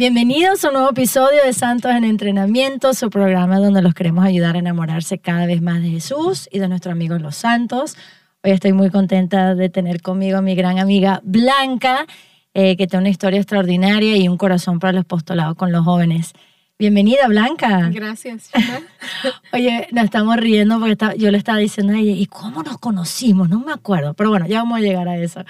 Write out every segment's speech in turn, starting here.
Bienvenidos a un nuevo episodio de Santos en Entrenamiento, su programa donde los queremos ayudar a enamorarse cada vez más de Jesús y de nuestro amigo Los Santos. Hoy estoy muy contenta de tener conmigo a mi gran amiga Blanca, eh, que tiene una historia extraordinaria y un corazón para el apostolado con los jóvenes. Bienvenida, Blanca. Gracias. Oye, nos estamos riendo porque yo le estaba diciendo a ella, ¿y cómo nos conocimos? No me acuerdo, pero bueno, ya vamos a llegar a eso.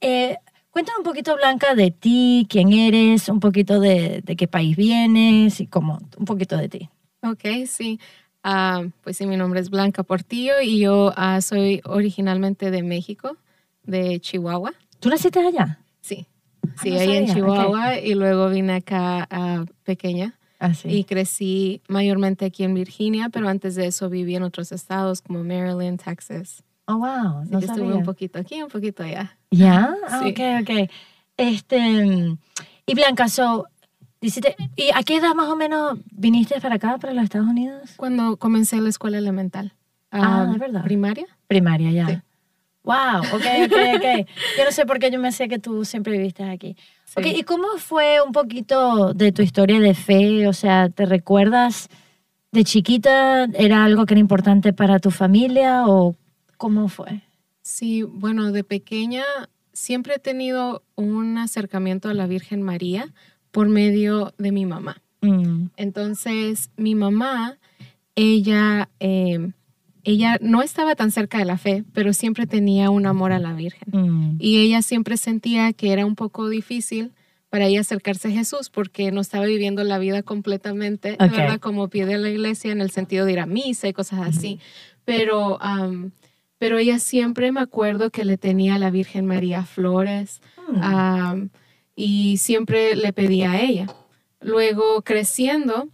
Eh, cuéntame un poquito, Blanca, de ti, quién eres, un poquito de, de qué país vienes y cómo, un poquito de ti. Ok, sí. Ah, pues sí, mi nombre es Blanca Portillo y yo ah, soy originalmente de México, de Chihuahua. ¿Tú naciste allá? Sí, ah, sí, ahí en Chihuahua y luego vine acá pequeña. Y crecí mayormente aquí en Virginia, pero antes de eso viví en otros estados como Maryland, Texas. Oh, wow. no estuve un poquito aquí, un poquito allá. ¿Ya? sí. Ok, ok. Este, y Blanca, so, ¿Y a qué edad más o menos viniste para acá, para los Estados Unidos? Cuando comencé la escuela elemental. Ah, ¿de verdad? ¿Primaria? Primaria, ya. Wow, ok, ok, ok. Yo no sé por qué yo me hacía que tú siempre viviste aquí. Okay, ¿y cómo fue un poquito de tu historia de fe? O sea, ¿te recuerdas de chiquita? ¿Era algo que era importante para tu familia o cómo fue? Sí, bueno, de pequeña siempre he tenido un acercamiento a la Virgen María por medio de mi mamá. Mm. Entonces, mi mamá, ella, em, ella no estaba tan cerca de la fe, pero siempre tenía un amor a la Virgen. Mm. Y ella siempre sentía que era un poco difícil para ella acercarse a Jesús porque no estaba viviendo la vida completamente, ¿verdad? Como pie de la iglesia en el sentido de ir a misa y cosas así. Pero, pero ella siempre me acuerdo que le tenía a la Virgen María flores. Mm y siempre le pedía a ella. Luego, creciendo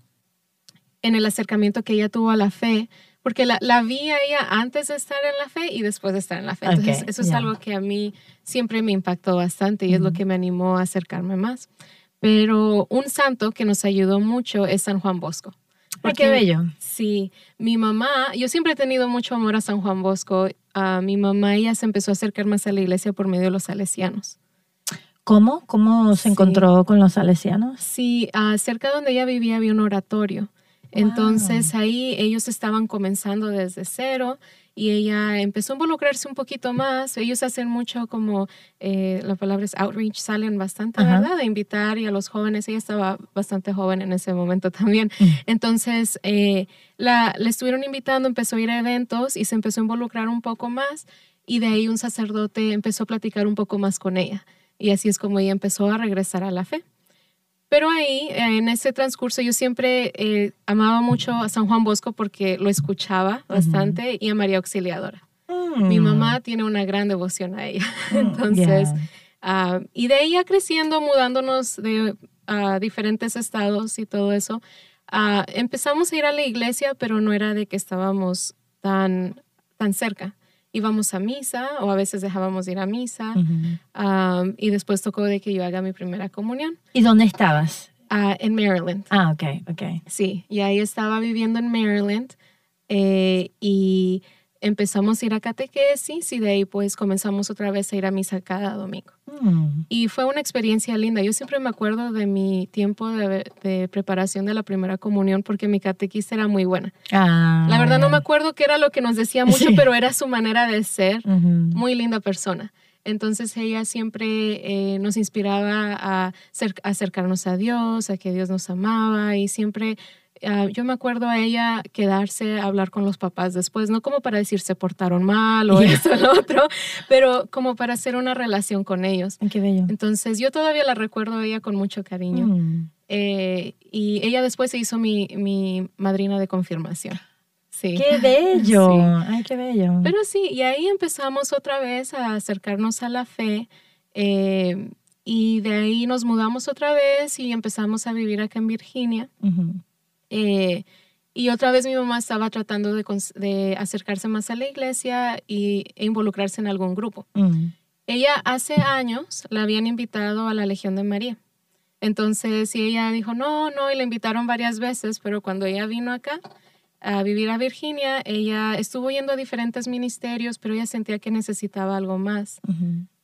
en el acercamiento que ella tuvo a la fe, porque la, la vi a ella antes de estar en la fe y después de estar en la fe. Entonces, eso es algo que a mí siempre me impactó bastante y es lo que me animó a acercarme más. Pero un santo que nos ayudó mucho es San Juan Bosco. Porque, qué bello. Sí, mi mamá, yo siempre he tenido mucho amor a San Juan Bosco. A mi mamá ella se empezó a acercar más a la iglesia por medio de los salesianos. ¿Cómo? ¿Cómo se encontró con los salesianos? Sí, cerca donde ella vivía había un oratorio. Entonces ahí ellos estaban comenzando desde cero y ella empezó a involucrarse un poquito más. Ellos hacen mucho como, eh, la palabra es outreach, salen bastante, ¿verdad? De invitar y a los jóvenes. Ella estaba bastante joven en ese momento también. Mm. Entonces eh, la, le estuvieron invitando, empezó a ir a eventos y se empezó a involucrar un poco más y de ahí un sacerdote empezó a platicar un poco más con ella. Y así es como ella empezó a regresar a la fe. Pero ahí, en ese transcurso, yo siempre eh, amaba mucho a San Juan Bosco porque lo escuchaba bastante y a María Auxiliadora. Mi mm. mamá tiene una gran devoción a ella. Mm, Entonces, ah, y de ella creciendo, mudándonos de diferentes estados y todo eso, ah, empezamos a ir a la iglesia, pero no era de que estábamos tan, tan cerca íbamos a misa o a veces dejábamos ir a misa y después tocó de que yo haga mi primera comunión. ¿Y dónde estabas? Ah, en Maryland. Ah, ok, ok. Sí, y ahí estaba viviendo en Maryland eh, y empezamos a ir a catequesis y de ahí pues comenzamos otra vez a ir a misa cada domingo. Mm. Y fue una experiencia linda. Yo siempre me acuerdo de mi tiempo de, preparación de la primera comunión porque mi catequista era muy buena. Ah. La verdad no me acuerdo qué era lo que nos decía mucho, pero era su manera de ser. Muy linda persona. Entonces ella siempre eh, nos inspiraba a acercarnos a Dios, a que Dios nos amaba y siempre Ah, yo me acuerdo a ella quedarse a hablar con los papás después, no como para decir se portaron mal o eso o lo otro, pero como para hacer una relación con ellos. Qué bello. Entonces yo todavía la recuerdo a ella con mucho cariño. Mm. Eh, y ella después se hizo mi, mi madrina de confirmación. Sí. ¡Qué bello! ¡Ay, qué bello! Pero sí, y ahí empezamos otra vez a acercarnos a la fe. Eh, y de ahí nos mudamos otra vez y empezamos a vivir acá en Virginia. Eh, y otra vez mi mamá estaba tratando de, acercarse más a la iglesia y, e involucrarse en algún grupo. Mm. Ella hace años la habían invitado a la Legión de María. Entonces, y ella dijo, no, no, y la invitaron varias veces, pero cuando ella vino acá a vivir a Virginia, ella estuvo yendo a diferentes ministerios, pero ella sentía que necesitaba algo más.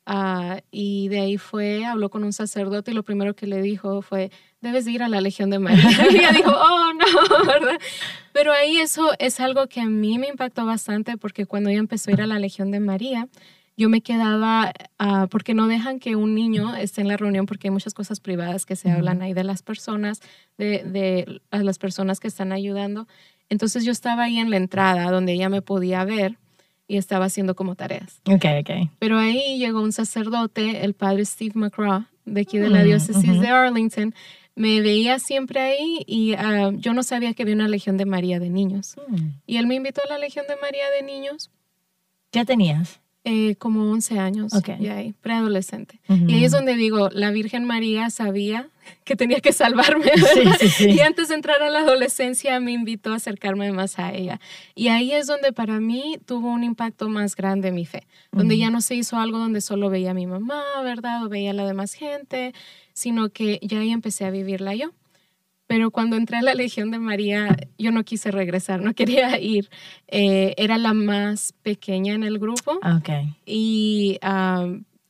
Ah, y de ahí fue, habló con un sacerdote y lo primero que le dijo fue, debes ir a la Legión de María. Y ella dijo, oh, no, ¿verdad? Pero ahí eso es algo que a mí me impactó bastante porque cuando ella empezó a ir a la Legión de María, yo me quedaba, ah, porque no dejan que un niño esté en la reunión porque hay muchas cosas privadas que se hablan ahí de las personas, de, de las personas que están ayudando. Entonces yo estaba ahí en la entrada donde ella me podía ver y estaba haciendo como tareas. Ok, ok. Pero ahí llegó un sacerdote, el padre Steve McCraw, de aquí de la mm, diócesis de Arlington. Me veía siempre ahí y ah, yo no sabía que había una Legión de María de niños. Mm. Y él me invitó a la Legión de María de niños. ¿Qué tenías? Eh, como 11 años, okay. ahí, preadolescente. Y ahí es donde digo, la Virgen María sabía que tenía que salvarme. Y antes de entrar a la adolescencia me invitó a acercarme más a ella. Y ahí es donde para mí tuvo un impacto más grande mi fe, donde ya no se hizo algo donde solo veía a mi mamá, ¿verdad? O veía a la demás gente, sino que ya ahí empecé a vivirla yo pero cuando entré a la Legión de María, yo no quise regresar, no quería ir. Eh, era la más pequeña en el grupo. Okay. Y,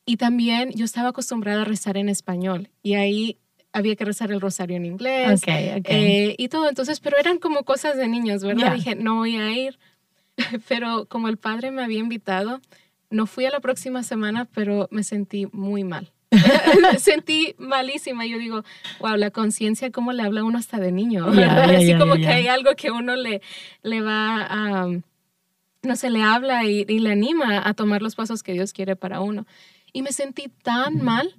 y también yo estaba acostumbrada a rezar en español y ahí había que rezar el rosario en inglés okay, okay. Eh, y todo. Entonces, pero eran como cosas de niños, ¿verdad? Dije, no voy a ir. pero como el padre me había invitado, no fui a la próxima semana, pero me sentí muy mal. me sentí malísima. Yo digo, wow, la conciencia, ¿cómo le habla a uno hasta de niño? Así como que hay algo que uno le, le va a, no se le habla y, le anima a tomar los pasos que Dios quiere para uno. Y me sentí tan mal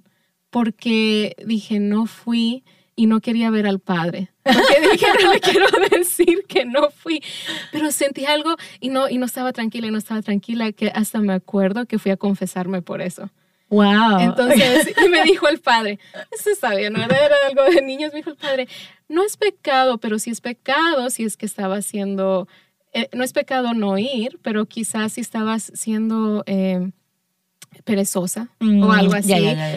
porque dije, no fui y no quería ver al padre. Porque dije, no le quiero decir que no fui. Pero sentí algo y no, y no estaba tranquila y no estaba tranquila, que hasta me acuerdo que fui a confesarme por eso. Wow. Entonces, y me dijo el padre, eso está bien, ¿no? Era algo de niños, me dijo el padre, no es pecado, pero si es pecado, si es que estaba haciendo, eh, no es pecado no ir, pero quizás si estabas siendo eh, perezosa o mm, algo así.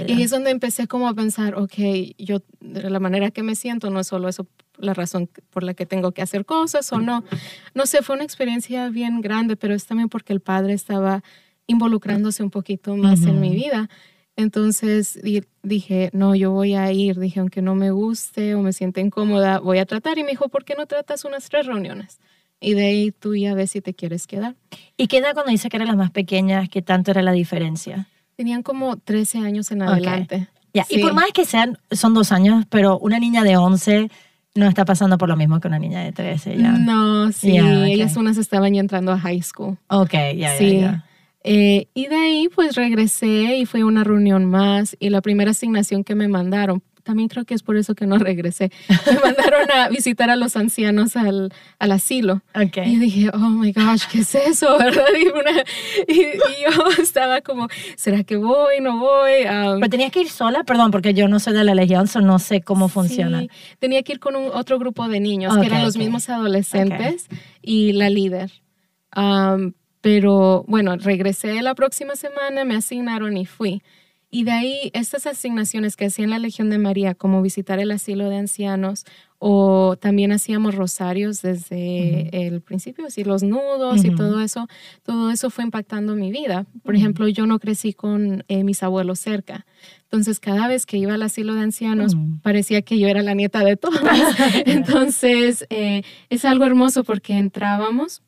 y es donde empecé como a pensar, ok, yo de la manera que me siento no es solo eso la razón por la que tengo que hacer cosas o no. No sé, fue una experiencia bien grande, pero es también porque el padre estaba involucrándose un poquito más en mi vida. Entonces dije, no, yo voy a ir. Dije, aunque no me guste o me siente incómoda, voy a tratar. Y me dijo, ¿por qué no tratas unas tres reuniones? Y de ahí tú ya ves si te quieres quedar. ¿Y qué edad cuando dice que eran las más pequeñas, qué tanto era la diferencia? Tenían como 13 años en adelante. Y por más que sean, son dos años, pero una niña de 11 no está pasando por lo mismo que una niña de 13 ya. No, sí, ellas unas estaban ya entrando a high school. Ok, ya, sí. ya. Eh, y de ahí pues regresé y fue una reunión más y la primera asignación que me mandaron, también creo que es por eso que no regresé, me mandaron a visitar a los ancianos al, al asilo. Okay. Y dije, oh my gosh, ¿qué es eso? ¿verdad? Y, yo estaba como, ¿será que voy? ¿No voy? Um, Pero tenías que ir sola, perdón, porque yo no soy de la Legión, so no sé cómo funciona. Sí, tenía que ir con un, otro grupo de niños, que eran los mismos adolescentes y la líder. Um, pero bueno, regresé la próxima semana, me asignaron y fui. Y de ahí, estas asignaciones que hacía en la Legión de María, como visitar el asilo de ancianos, o también hacíamos rosarios desde el principio, así los nudos y todo eso, todo eso fue impactando mi vida. Por ejemplo, yo no crecí con eh, mis abuelos cerca. Entonces, cada vez que iba al asilo de ancianos, parecía que yo era la nieta de todos. Entonces, eh, es algo hermoso porque entrábamos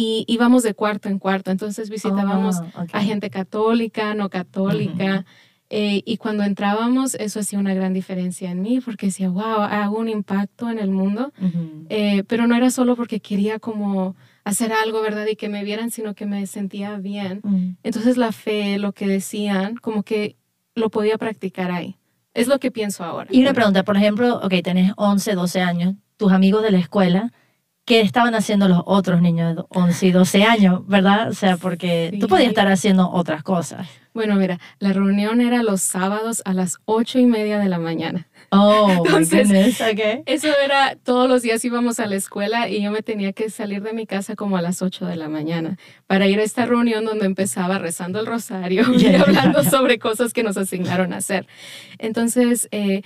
y íbamos de cuarto en cuarto. Entonces visitábamos oh, a gente católica, no católica. Eh, y cuando entrábamos, eso hacía una gran diferencia en mí, porque decía, wow, hago un impacto en el mundo. Eh, pero no era solo porque quería como hacer algo, ¿verdad? Y que me vieran, sino que me sentía bien. Entonces la fe, lo que decían, como que lo podía practicar ahí. Es lo que pienso ahora. Y una pregunta, por ejemplo, ok, tenés 11, 12 años, tus amigos de la escuela, qué estaban haciendo los otros niños de 11 y 12 años, ¿verdad? O sea, porque tú podías estar haciendo otras cosas. Bueno, mira, la reunión era los sábados a las ocho y media de la mañana. Oh, Entonces, okay. eso era, todos los días íbamos a la escuela y yo me tenía que salir de mi casa como a las 8 de la mañana para ir a esta reunión donde empezaba rezando el rosario y hablando sobre cosas que nos asignaron a hacer. Entonces, eh,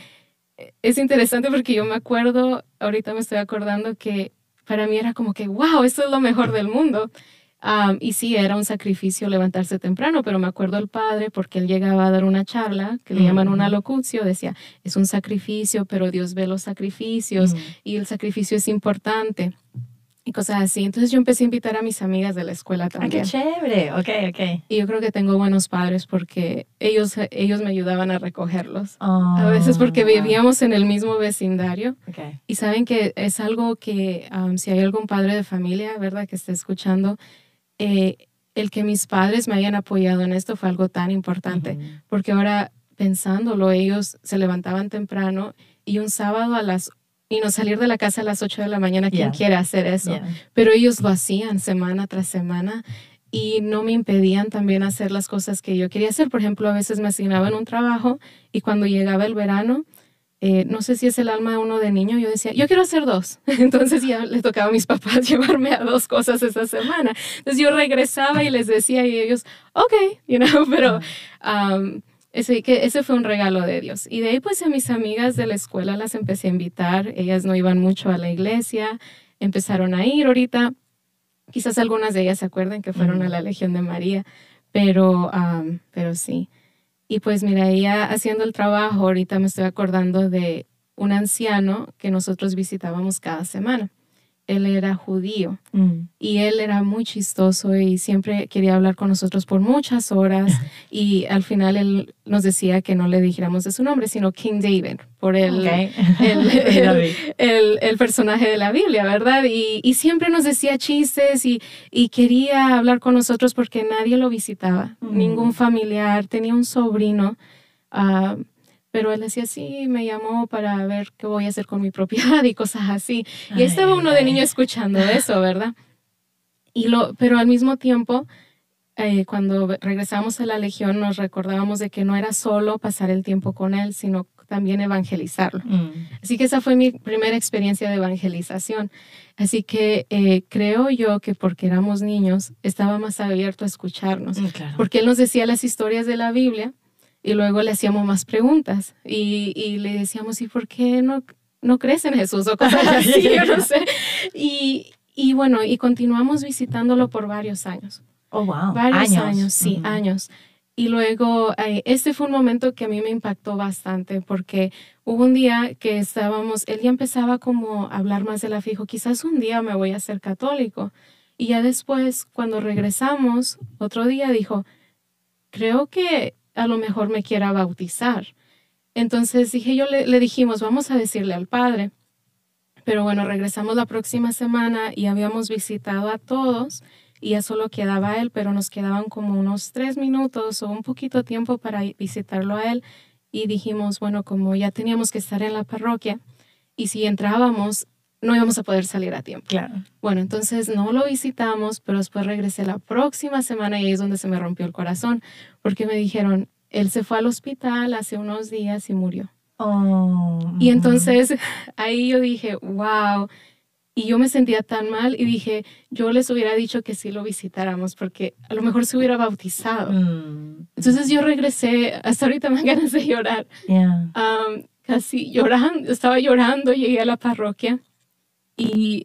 es interesante porque yo me acuerdo, ahorita me estoy acordando que para mí era como que, wow, esto es lo mejor del mundo. Um, y sí, era un sacrificio levantarse temprano, pero me acuerdo el padre, porque él llegaba a dar una charla, que le llaman una locucio, decía, es un sacrificio, pero Dios ve los sacrificios y el sacrificio es importante y cosas así. Entonces yo empecé a invitar a mis amigas de la escuela también. ¡Qué chévere! Ok, ok. Y yo creo que tengo buenos padres porque ellos, ellos me ayudaban a recogerlos. a veces porque Oh, vivíamos en el mismo vecindario. Okay. Y saben que es algo que um, si hay algún padre de familia, ¿verdad? Que esté escuchando, eh, el que mis padres me hayan apoyado en esto fue algo tan importante. Ujú. Porque ahora pensándolo, ellos se levantaban temprano y un sábado a las... Y no salir de la casa a las 8 de la mañana, ¿quién Yeah. quiere hacer eso? Yeah. pero ellos lo hacían semana tras semana y no me impedían también hacer las cosas que yo quería hacer. Por ejemplo, a veces me asignaban un trabajo y cuando llegaba el verano, eh, no sé si es el alma de uno de niño, yo decía, yo quiero hacer dos. Entonces ya le tocaba a mis papás llevarme a dos cosas esa semana. Entonces yo regresaba y les decía y ellos, ok, you know, pero... um, ese, que ese fue un regalo de Dios. Y de ahí pues a mis amigas de la escuela las empecé a invitar. Ellas no iban mucho a la iglesia, empezaron a ir ahorita. Quizás algunas de ellas se acuerden que fueron a la Legión de María, pero, pero sí. Y pues mira, ella haciendo el trabajo, ahorita me estoy acordando de un anciano que nosotros visitábamos cada semana. Él era judío Mm. y él era muy chistoso y siempre quería hablar con nosotros por muchas horas y al final él nos decía que no le dijéramos de su nombre, sino King David, por el, el- el personaje de la Biblia, ¿verdad? Y, y siempre nos decía chistes y, y quería hablar con nosotros porque nadie lo visitaba, Mm. ningún familiar, tenía un sobrino. ah, pero él decía, sí, me llamó para ver qué voy a hacer con mi propiedad y cosas así. Y ahí estaba Ay, uno de ay. niño escuchando eso, ¿verdad? Y lo, pero al mismo tiempo, eh, cuando regresamos a la Legión, nos recordábamos de que no era solo pasar el tiempo con él, sino también evangelizarlo. Mm. Así que esa fue mi primera experiencia de evangelización. Así que eh, creo yo que porque éramos niños, estaba más abierto a escucharnos, Mm, Claro. porque él nos decía las historias de la Biblia y luego le hacíamos más preguntas y, y le decíamos, ¿y por qué no, no crees en Jesús? O cosas así, yo no sé. Y, y bueno, y continuamos visitándolo por varios años. Oh, wow. Varios años, sí, años. Y luego, eh, este fue un momento que a mí me impactó bastante porque hubo un día que estábamos, él ya empezaba como a hablar más de la fe, dijo, quizás un día me voy a ser católico. Y ya después, cuando regresamos, otro día dijo, creo que a lo mejor me quiera bautizar. Entonces dije, yo le, dijimos, vamos a decirle al padre. Pero bueno, regresamos la próxima semana y habíamos visitado a todos y ya solo quedaba él, pero nos quedaban como unos tres minutos o un poquito tiempo para visitarlo a él. Y dijimos, bueno, como ya teníamos que estar en la parroquia y si entrábamos, no íbamos a poder salir a tiempo. Claro. Bueno, entonces no lo visitamos, pero después regresé la próxima semana y ahí es donde se me rompió el corazón, porque me dijeron, él se fue al hospital hace unos días y murió. Oh, Y entonces ahí yo dije, wow. Y yo me sentía tan mal y dije, yo les hubiera dicho que sí lo visitáramos porque a lo mejor se hubiera bautizado. Mm, Entonces yo regresé, hasta ahorita me dan ganas de llorar, yeah. am, casi llorando, estaba llorando, llegué a la parroquia y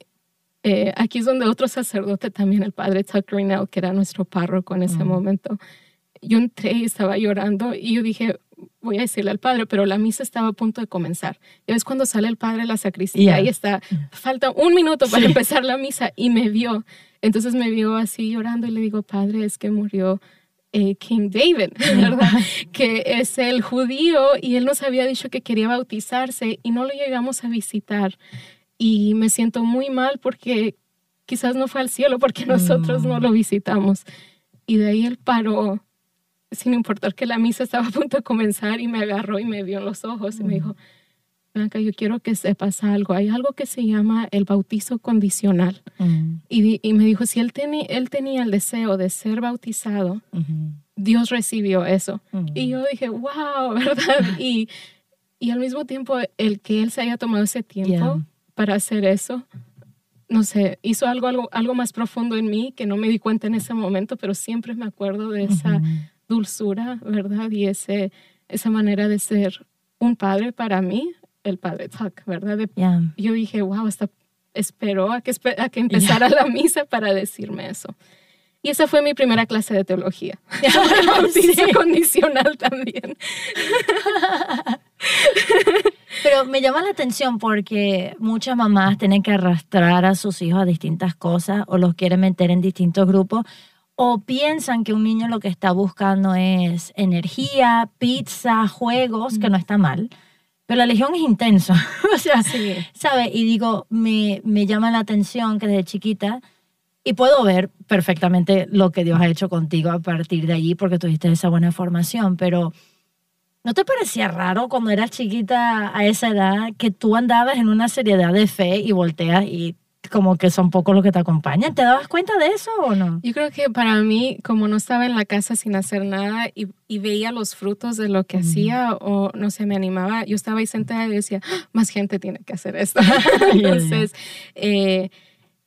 eh, aquí es donde otro sacerdote también, el padre Tuck Grinnell, que era nuestro párroco en ese momento, yo entré y estaba llorando y yo dije, voy a decirle al padre, pero la misa estaba a punto de comenzar. Ya ves cuando sale el padre a la sacristía Yeah. y está, falta un minuto para Sí. empezar la misa y me vio. Entonces me vio así llorando y le digo, padre, es que murió eh, King David, ¿verdad? que es el judío y él nos había dicho que quería bautizarse y no lo llegamos a visitar. Y me siento muy mal porque quizás no fue al cielo porque nosotros no Mm. lo visitamos. Y de ahí él paró, sin importar que la misa estaba a punto de comenzar, y me agarró y me vio en los ojos y me Mm. dijo, Blanca, yo quiero que sepas algo. Hay algo que se llama el bautizo condicional. Mm, Y, y me dijo, si él, teni- él tenía el deseo de ser bautizado, ujú, Dios recibió eso. mm. Y yo dije, wow, ¿verdad? Y, y al mismo tiempo, el que él se haya tomado ese tiempo Yeah. Para hacer eso, no sé, hizo algo, algo, algo más profundo en mí que no me di cuenta en ese momento, pero siempre me acuerdo de esa dulzura, ¿verdad? Y ese, esa manera de ser un padre para mí, el padre Tuck, ¿verdad? De- Yeah. yo dije, wow, hasta esperó a que, a que empezara la misa para decirme eso. Y esa fue mi primera clase de teología. bautismo condicional también. Pero me llama la atención porque muchas mamás tienen que arrastrar a sus hijos a distintas cosas o los quieren meter en distintos grupos o piensan que un niño lo que está buscando es energía, pizza, juegos, que no está mal. Pero la legión es intensa. o sea, sí. ¿sabes? Y digo, me, me llama la atención que desde chiquita, y puedo ver perfectamente lo que Dios ha hecho contigo a partir de allí, porque tuviste esa buena formación, pero ¿no te parecía raro cuando eras chiquita a esa edad que tú andabas en una seriedad de fe y volteas y como que son pocos los que te acompañan. ¿Te dabas cuenta de eso o no? Yo creo que para mí, como no estaba en la casa sin hacer nada y, veía los frutos de lo que hacía o no sé, me animaba, yo estaba ahí sentada y decía, ah, más gente tiene que hacer esto. Entonces, eh,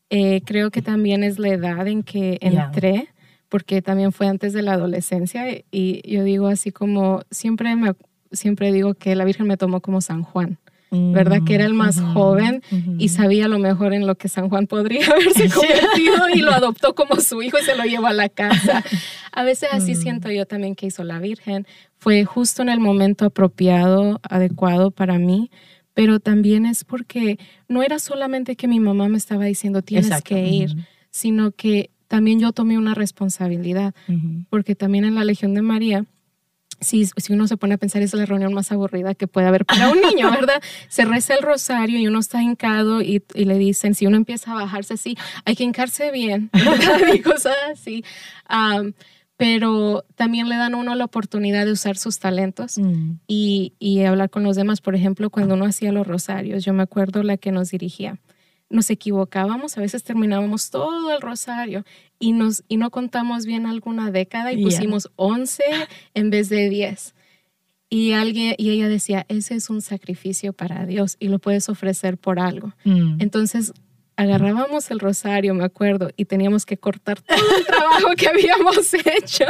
eh, creo que también es la edad en que entré. Porque también fue antes de la adolescencia y yo digo así como siempre me siempre digo que la Virgen me tomó como San Juan. ¿verdad? Que era el más joven y sabía lo mejor en lo que San Juan podría haberse convertido y lo adoptó como su hijo y se lo llevó a la casa. A veces así mm. siento yo también que hizo la Virgen. Fue justo en el momento apropiado, adecuado para mí, pero también es porque no era solamente que mi mamá me estaba diciendo tienes que ir, sino que también yo tomé una responsabilidad, porque también en la Legión de María, si, si uno se pone a pensar, es la reunión más aburrida que puede haber para un niño, ¿verdad? Se reza el rosario y uno está hincado y, y le dicen, si uno empieza a bajarse así, hay que hincarse bien, ¿verdad? y cosas así. pero también le dan a uno la oportunidad de usar sus talentos mm. y, y hablar con los demás. Por ejemplo, cuando uno hacía los rosarios, yo me acuerdo la que nos dirigía nos equivocábamos, a veces terminábamos todo el rosario y, nos, y no contamos bien alguna década y pusimos 11 en vez de 10. Y, alguien, y ella decía, ese es un sacrificio para Dios y lo puedes ofrecer por algo. Mm. Entonces agarrábamos el rosario, me acuerdo, y teníamos que cortar todo el trabajo que habíamos hecho.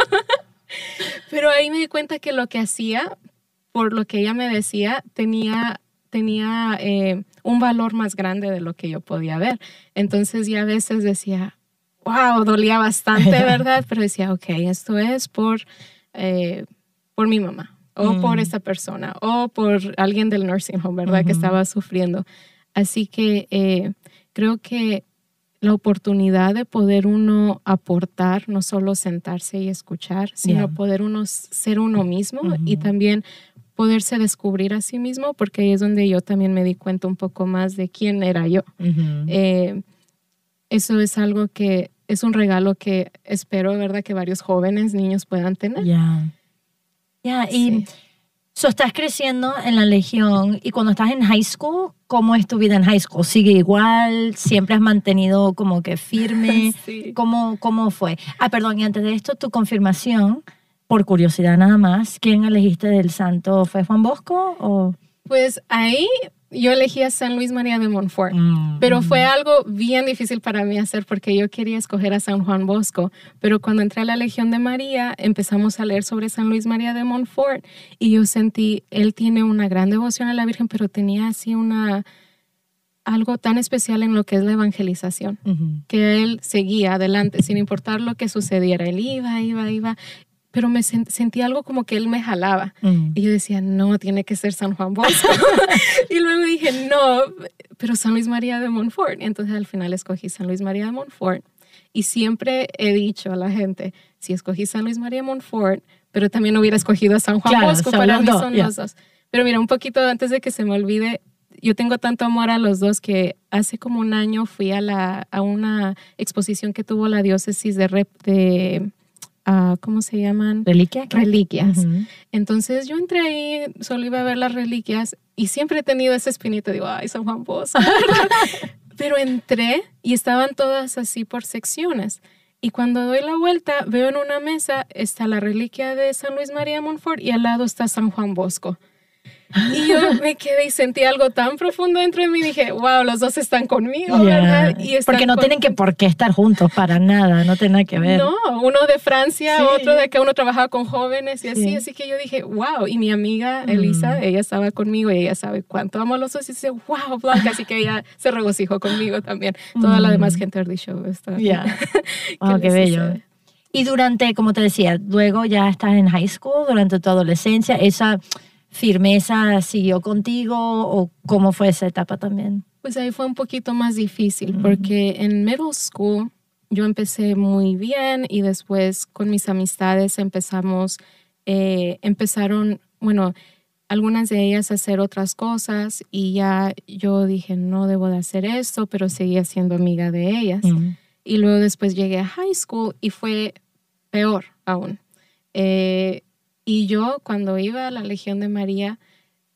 Pero ahí me di cuenta que lo que hacía, por lo que ella me decía, tenía, tenía eh, un valor más grande de lo que yo podía ver. Entonces ya a veces decía, wow, dolía bastante, ¿verdad? Pero decía, ok, esto es por, eh, por mi mamá, o por mm. esta persona, o por alguien del nursing home, ¿verdad? Que estaba sufriendo. Así que eh, creo que la oportunidad de poder uno aportar, no solo sentarse y escuchar, sino poder uno ser uno mismo y también poderse descubrir a sí mismo, porque ahí es donde yo también me di cuenta un poco más de quién era yo. Eh, eso es algo que es un regalo que espero, ¿verdad?, que varios jóvenes, niños puedan tener. Ya. Ya, y so, estás creciendo en la Legión y cuando estás en high school, ¿cómo es tu vida en high school? ¿Sigue igual? ¿Siempre has mantenido como que firme? sí. ¿Cómo, ¿Cómo fue? Ah, perdón, y antes de esto, tu confirmación por curiosidad nada más, ¿quién elegiste del santo? ¿Fue Juan Bosco o...? Pues ahí yo elegí a San Luis María de Montfort, mm, pero fue algo bien difícil para mí hacer porque yo quería escoger a San Juan Bosco, pero cuando entré a la Legión de María empezamos a leer sobre San Luis María de Montfort y yo sentí, él tiene una gran devoción a la Virgen, pero tenía así una algo tan especial en lo que es la evangelización, que él seguía adelante sin importar lo que sucediera, él iba, iba, iba, pero me sentí algo como que él me jalaba. Mm. Y yo decía, no, tiene que ser San Juan Bosco. y luego dije, no, pero San Luis María de Montfort. Y entonces al final escogí San Luis María de Montfort. Y siempre he dicho a la gente, si escogí San Luis María de Montfort, pero también hubiera escogido a San Juan Bosco, para mí son los dos. Pero mira, un poquito antes de que se me olvide, yo tengo tanto amor a los dos que hace como un año fui a, la, a una exposición que tuvo la diócesis de, de ¿cómo se llaman? Reliquias. Reliquias. Entonces yo entré ahí, solo iba a ver las reliquias y siempre he tenido ese espinito, digo, ay, San Juan Bosco. Pero entré y estaban todas así por secciones. Y cuando doy la vuelta, veo en una mesa está la reliquia de San Luis María Montfort y al lado está San Juan Bosco. Y yo me quedé y sentí algo tan profundo dentro de mí. Dije, wow, los dos están conmigo, ¿verdad? Y Porque no tienen que por qué estar juntos para nada, no tiene nada que ver. No, uno de Francia, otro de que uno trabajaba con jóvenes y así. Así que yo dije, wow. Y mi amiga mm. Elisa, ella estaba conmigo y ella sabe cuánto amo a los dos. Y dice, wow, Blanca. Así que ella se regocijó conmigo también. Toda la demás mm. gente del show está. Ya. wow, qué bello. Y durante, como te decía, luego ya estás en high school, durante tu adolescencia, ¿esa firmeza siguió contigo o cómo fue esa etapa también? Pues ahí fue un poquito más difícil porque en middle school yo empecé muy bien y después con mis amistades empezamos, eh, empezaron, bueno, algunas de ellas a hacer otras cosas y ya yo dije, no debo de hacer esto, pero seguía siendo amiga de ellas. Y luego después llegué a high school y fue peor aún. Eh, y yo cuando iba a la Legión de María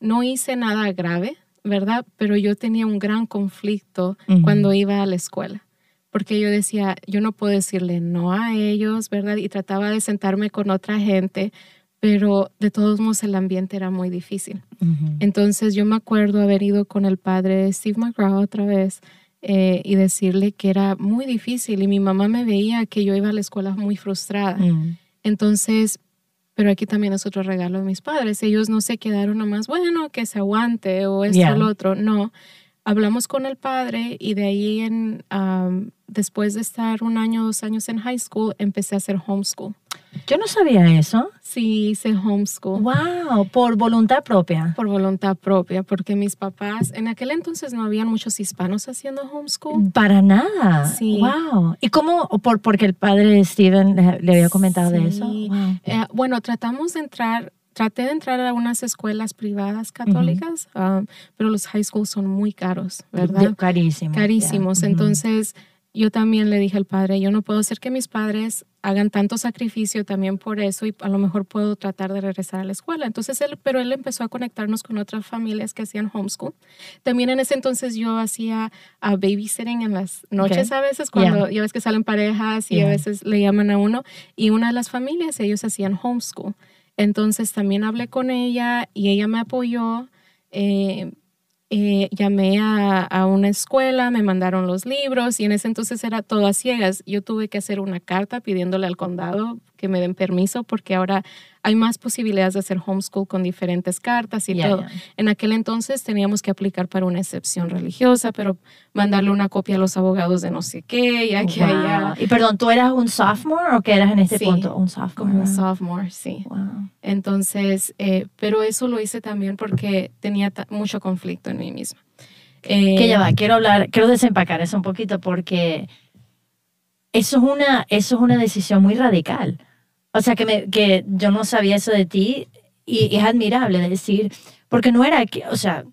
no hice nada grave, ¿verdad? Pero yo tenía un gran conflicto cuando iba a la escuela porque yo decía, yo no puedo decirle no a ellos, ¿verdad? Y trataba de sentarme con otra gente, pero de todos modos el ambiente era muy difícil. Entonces yo me acuerdo haber ido con el padre Steve McGraw otra vez eh, y decirle que era muy difícil y mi mamá me veía que yo iba a la escuela muy frustrada. Entonces, pero aquí también es otro regalo de mis padres. Ellos no se quedaron nomás, bueno, que se aguante o esto o lo otro. No, hablamos con el padre y de ahí en, después de estar un año, dos años en high school, empecé a hacer homeschool. Yo no sabía eso. Sí, hice homeschool. Wow, por voluntad propia. Por voluntad propia, porque mis papás, en aquel entonces no habían muchos hispanos haciendo homeschool. Para nada. Sí. Wow. ¿Y cómo? Por, porque el padre Steven le, había comentado de eso. Eh, bueno, tratamos de entrar traté de entrar a unas escuelas privadas católicas, um, pero los high schools son muy caros, ¿verdad? carísimos. Carísimos. Entonces, yo también le dije al padre, yo no puedo hacer que mis padres hagan tanto sacrificio también por eso y a lo mejor puedo tratar de regresar a la escuela. Entonces él, pero él empezó a conectarnos con otras familias que hacían homeschool. También en ese entonces yo hacía a babysitting en las noches a veces, cuando ya ves que salen parejas y a veces le llaman a uno. Y una de las familias, ellos hacían homeschool. Entonces también hablé con ella y ella me apoyó. Eh, eh, llamé a, una escuela, me mandaron los libros y en ese entonces era todo a ciegas. Yo tuve que hacer una carta pidiéndole al condado que me den permiso porque ahora hay más posibilidades de hacer homeschool con diferentes cartas y todo. En aquel entonces teníamos que aplicar para una excepción religiosa, pero mandarle una copia a los abogados de no sé qué y aquí allá. Y perdón, ¿tú eras un sophomore o qué eras en este punto? Un sophomore. Un sophomore, sí. Entonces, eh, pero eso lo hice también porque tenía mucho conflicto en mí misma. que ya va, eh, quiero hablar, quiero desempacar eso un poquito porque eso es una, eso es una decisión muy radical. O sea, que, me, que yo no sabía eso de ti y, es admirable decir, porque no era, que, o sea,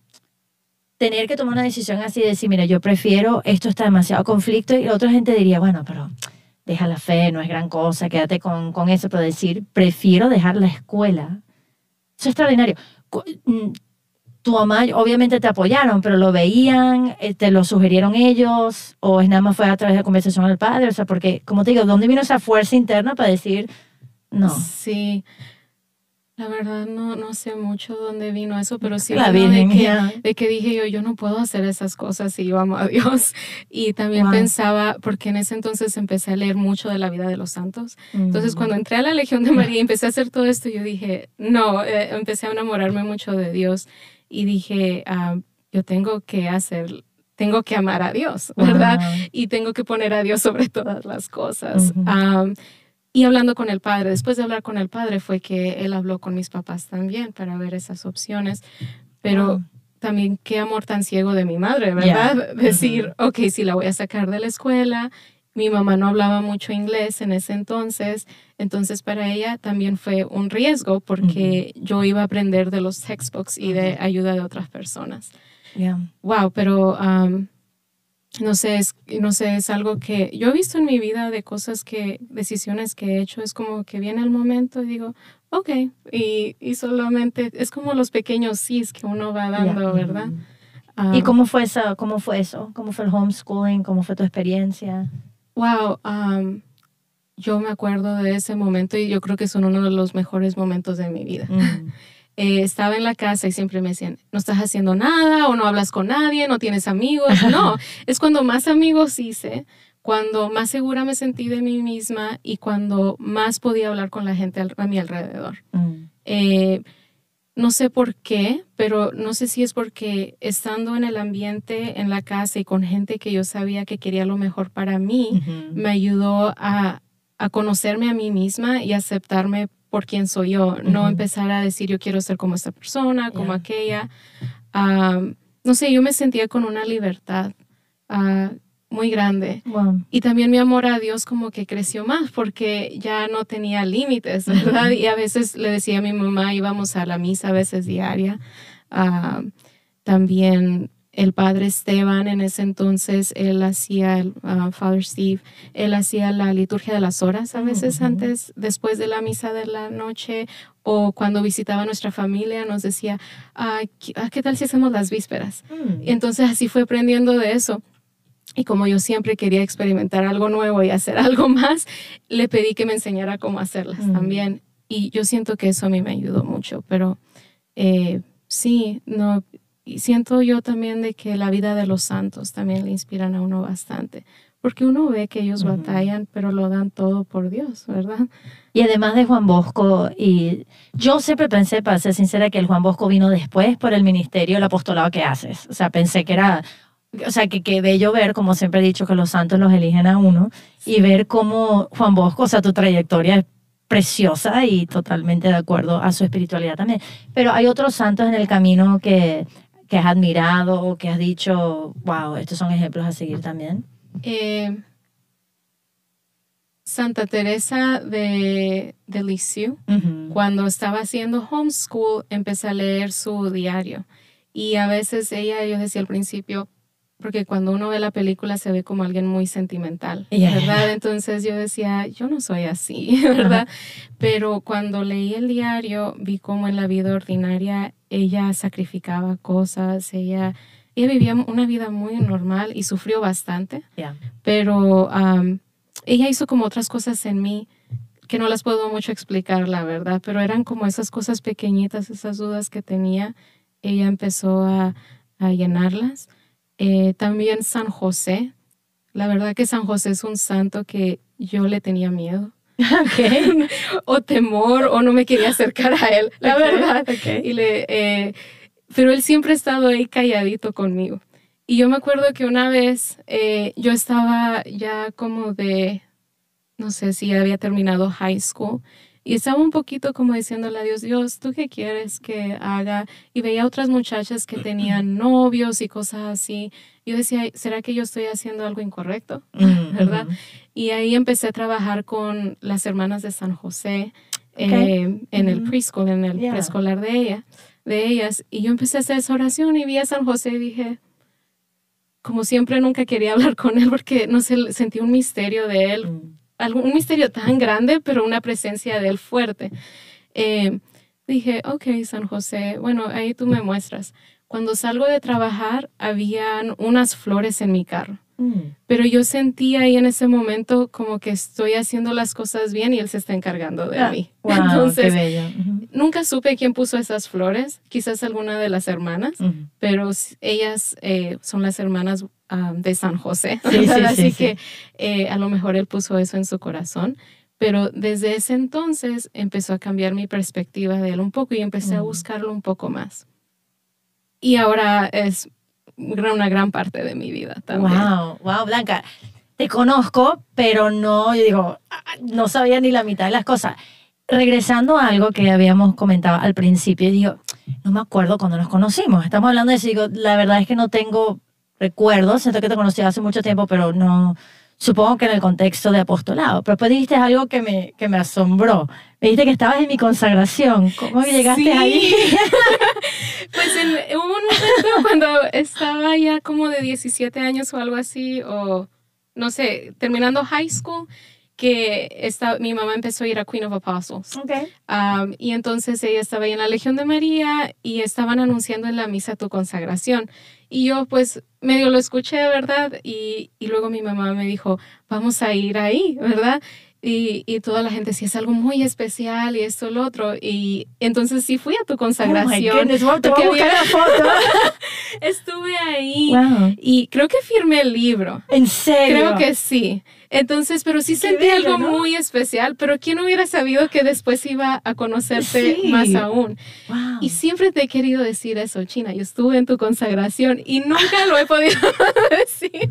tener que tomar una decisión así de decir, mira, yo prefiero, esto está demasiado conflicto y otra gente diría, bueno, pero deja la fe, no es gran cosa, quédate con, con eso, pero decir, prefiero dejar la escuela. Eso es extraordinario. Mm, tu mamá obviamente te apoyaron, pero lo veían, eh, te lo sugirieron ellos, o es nada más fue a través de conversación del padre, o sea, porque, como te digo, ¿dónde vino esa fuerza interna para decir, no. Sí. La verdad no, no sé mucho dónde vino eso, pero sí la de, que, de que dije yo, yo no puedo hacer esas cosas si yo amo a Dios. Y también pensaba, porque en ese entonces empecé a leer mucho de la vida de los santos. Entonces cuando entré a la Legión de María y empecé a hacer todo esto, yo dije, no, eh, empecé a enamorarme mucho de Dios y dije, ah, yo tengo que hacer tengo que amar a Dios, ¿verdad? Y tengo que poner a Dios sobre todas las cosas. Y hablando con el padre, después de hablar con el padre fue que él habló con mis papás también para ver esas opciones, pero también qué amor tan ciego de mi madre, ¿verdad? Decir, ok, si la voy a sacar de la escuela, mi mamá no hablaba mucho inglés en ese entonces, entonces para ella también fue un riesgo porque yo iba a aprender de los textbooks y de ayuda de otras personas. Wow, pero um, no sé, es, no sé, es algo que yo he visto en mi vida de cosas que, decisiones que he hecho, es como que viene el momento y digo, ok, y, y solamente es como los pequeños sís que uno va dando, ¿verdad? ¿Y ah. cómo fue eso? ¿Cómo fue eso? ¿Cómo fue el homeschooling? ¿Cómo fue tu experiencia? Wow, um, yo me acuerdo de ese momento y yo creo que son uno de los mejores momentos de mi vida. Mm. Eh, estaba en la casa y siempre me decían, no estás haciendo nada o no hablas con nadie, no tienes amigos. No, es cuando más amigos hice, cuando más segura me sentí de mí misma y cuando más podía hablar con la gente a mi alrededor. Mm. Eh, no sé por qué, pero no sé si es porque estando en el ambiente, en la casa y con gente que yo sabía que quería lo mejor para mí, me ayudó a, a conocerme a mí misma y aceptarme por quien soy yo, no empezar a decir yo quiero ser como esta persona, como Yeah. aquella. No sé, yo me sentía con una libertad ah, muy grande. Wow. Y también mi amor a Dios como que creció más porque ya no tenía límites, ¿verdad? Y a veces le decía a mi mamá, íbamos a la misa a veces diaria. Ah, también el padre Esteban en ese entonces, él hacía, el ah, Father Steve, él hacía la liturgia de las horas a veces antes, después de la misa de la noche o cuando visitaba a nuestra familia nos decía, "Ay, ¿qué ah, ¿qué tal si hacemos las vísperas? Mm. Entonces así fue aprendiendo de eso. Y como yo siempre quería experimentar algo nuevo y hacer algo más, le pedí que me enseñara cómo hacerlas Mm. también. Y yo siento que eso a mí me ayudó mucho. Pero eh, sí, no, y siento yo también de que la vida de los santos también le inspiran a uno bastante. Porque uno ve que ellos Ujú. batallan, pero lo dan todo por Dios, ¿verdad? Y además de Juan Bosco, y yo siempre pensé, para ser sincera, que el Juan Bosco vino después por el ministerio, el apostolado que haces. O sea, pensé que era, o sea, que, que bello ver, como siempre he dicho, que los santos los eligen a uno y ver cómo Juan Bosco, o sea, tu trayectoria es preciosa y totalmente de acuerdo a su espiritualidad también. Pero hay otros santos en el camino que, que has admirado o que has dicho, wow, estos son ejemplos a seguir también. Eh, Santa Teresa de, de Lisieux. Cuando estaba haciendo homeschool, empecé a leer su diario. Y a veces ella, yo decía al principio, porque cuando uno ve la película se ve como alguien muy sentimental, Yeah. ¿verdad? Entonces yo decía, yo no soy así, ¿verdad? Pero cuando leí el diario, vi cómo en la vida ordinaria ella sacrificaba cosas, ella, ella vivía una vida muy normal y sufrió bastante Ya. pero am, ella hizo como otras cosas en mí que no las puedo mucho explicar, la verdad, pero eran como esas cosas pequeñitas, esas dudas que tenía, ella empezó a, a llenarlas. Eh, también San José, la verdad que San José es un santo que yo le tenía miedo Ok. o temor o no me quería acercar a él, la verdad. Y le, eh, pero él siempre ha estado ahí calladito conmigo. Y yo me acuerdo que una vez eh, yo estaba ya como de, no sé si había terminado high school, y estaba un poquito como diciéndole a Dios, Dios, ¿tú qué quieres que haga? Y veía otras muchachas que tenían novios y cosas así. Yo decía, ¿será que yo estoy haciendo algo incorrecto? Mm, ¿Verdad? Y ahí empecé a trabajar con las hermanas de San José eh, en el preschool, en el Yeah. preescolar de ella, de ellas. Y yo empecé a hacer esa oración y vi a San José y dije, como siempre nunca quería hablar con él porque no sé, sentí un misterio de él, Mm. Un misterio tan grande, pero una presencia de él fuerte. Eh, dije, ok, San José, bueno, ahí tú me muestras. Cuando salgo de trabajar, habían unas flores en mi carro. Mm. Pero yo sentí ahí en ese momento como que estoy haciendo las cosas bien y él se está encargando de Ah, mí. Wow, qué Entonces. Ujú. nunca supe quién puso esas flores, quizás alguna de las hermanas, pero ellas eh, son las hermanas ah, de San José. Sí, sí, Así sí. que eh, a lo mejor él puso eso en su corazón. Pero desde ese entonces empezó a cambiar mi perspectiva de él un poco y empecé a Mm. buscarlo un poco más. Y ahora es una gran parte de mi vida también. Wow, wow, Blanca. Te conozco, pero no, yo digo, ah, no sabía ni la mitad de las cosas. Regresando a algo que habíamos comentado al principio, digo, no me acuerdo cuando nos conocimos. Estamos hablando de eso, digo, la verdad es que no tengo recuerdos, siento que te conocí hace mucho tiempo, pero no, supongo que en el contexto de apostolado. Pero después dijiste algo que me, que me asombró. Me dijiste que estabas en mi consagración. ¿Cómo llegaste Sí. ahí? Pues en, hubo un momento cuando estaba ya como de 17 años o algo así, o no sé, terminando high school, que esta, mi mamá empezó a ir a Queen of Apostles. Ok. Um, y entonces ella estaba ahí en la Legión de María y estaban anunciando en la misa tu consagración. Y yo pues medio lo escuché, ¿verdad? Y, y luego mi mamá me dijo, vamos a ir ahí, ¿verdad? Y, y toda la gente decía, es algo muy especial y esto, lo otro. Y entonces sí fui a tu Oh my consagración. goodness, wow, te voy a buscar la foto. Estuve ahí Wow. y creo que firmé el libro. ¿En serio? Creo que sí. Entonces, pero sí Qué sentí bello, algo ¿no? muy especial, pero ¿quién hubiera sabido que después iba a conocerte Sí. más aún? Wow. Y siempre te he querido decir eso, China. Yo estuve en tu consagración y nunca lo he podido decir.